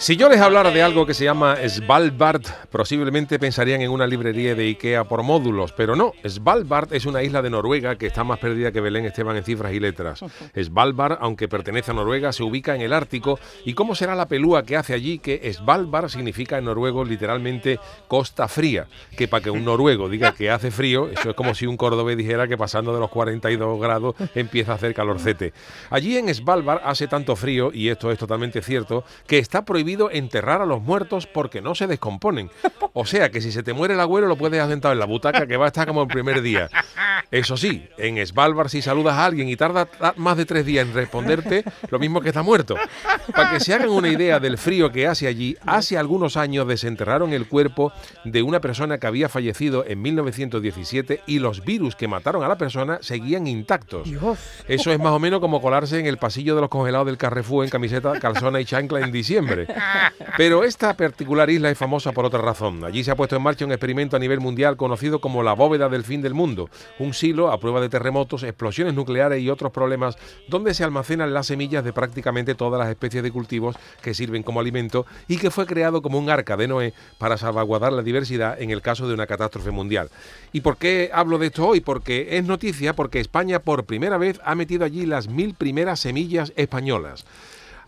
Si yo les hablara de algo que se llama Svalbard, posiblemente pensarían en una librería de Ikea por módulos, pero no. Svalbard es una isla de Noruega que está más perdida que Belén Esteban en cifras y letras. Svalbard, aunque pertenece a Noruega, se ubica en el Ártico. ¿Y cómo será la pelúa que hace allí? Que Svalbard significa en noruego literalmente costa fría. Que para que un noruego diga que hace frío, eso es como si un cordobés dijera que pasando de los 42 grados empieza a hacer calorcete. Allí en Svalbard hace tanto frío, y esto es totalmente cierto, que está prohibido enterrar a los muertos porque no se descomponen. O sea que si se te muere el abuelo lo puedes sentado en la butaca que va a estar como el primer día. Eso sí, en Svalbard si saludas a alguien y tarda más de tres días en responderte, lo mismo que está muerto. Para que se hagan una idea del frío que hace allí, hace algunos años desenterraron el cuerpo de una persona que había fallecido en 1917 y los virus que mataron a la persona seguían intactos. Eso es más o menos como colarse en el pasillo de los congelados del Carrefour en camiseta, calzona y chancla en diciembre. Pero esta particular isla es famosa por otra razón. Allí se ha puesto en marcha un experimento a nivel mundial conocido como la bóveda del fin del mundo, un silo a prueba de terremotos, explosiones nucleares y otros problemas donde se almacenan las semillas de prácticamente todas las especies de cultivos que sirven como alimento y que fue creado como un arca de Noé para salvaguardar la diversidad en el caso de una catástrofe mundial. ¿Y por qué hablo de esto hoy? Porque es noticia porque España por primera vez ha metido allí las mil primeras semillas españolas.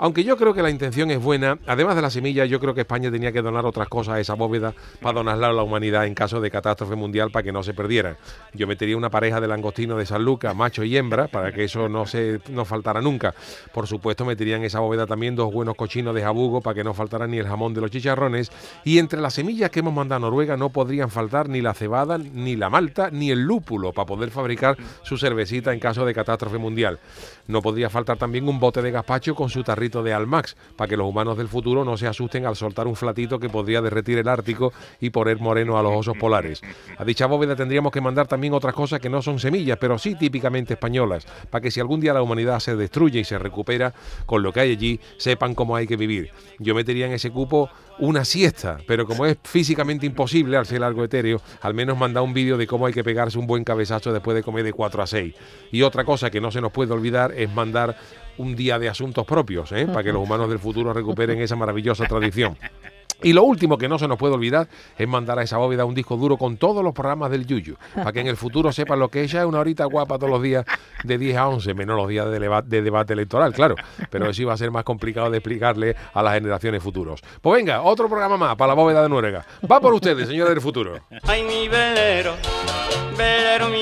Aunque yo creo que la intención es buena, además de la semilla, yo creo que España tenía que donar otras cosas a esa bóveda para donarla a la humanidad en caso de catástrofe mundial para que no se perdiera. Yo metería una pareja de langostino de San Lucas, macho y hembra, para que eso no se no faltara nunca. Por supuesto, metería en esa bóveda también dos buenos cochinos de jabugo para que no faltara ni el jamón de los chicharrones. Y entre las semillas que hemos mandado a Noruega no podrían faltar ni la cebada, ni la malta, ni el lúpulo para poder fabricar su cervecita en caso de catástrofe mundial. No podría faltar también un bote de gazpacho con su de Almax, para que los humanos del futuro no se asusten al soltar un flatito que podría derretir el Ártico y poner moreno a los osos polares. A dicha bóveda tendríamos que mandar también otras cosas que no son semillas, pero sí típicamente españolas, para que si algún día la humanidad se destruye y se recupera, con lo que hay allí, sepan cómo hay que vivir. Yo metería en ese cupo una siesta, pero como es físicamente imposible al ser algo etéreo, al menos manda un vídeo de cómo hay que pegarse un buen cabezazo después de comer de 4 a 6. Y otra cosa que no se nos puede olvidar es mandar un día de asuntos propios, ¿eh? para que los humanos del futuro recuperen esa maravillosa tradición. Y lo último que no se nos puede olvidar es mandar a esa bóveda un disco duro con todos los programas del Yuyu, para que en el futuro sepan lo que ella es una horita guapa todos los días de 10 a 11, menos los días de, de debate electoral, claro. Pero eso iba a ser más complicado de explicarle a las generaciones futuros. Pues venga, otro programa más para la bóveda de Nuerga. Va por ustedes, señores del futuro. Ay, mi velero, velero mío.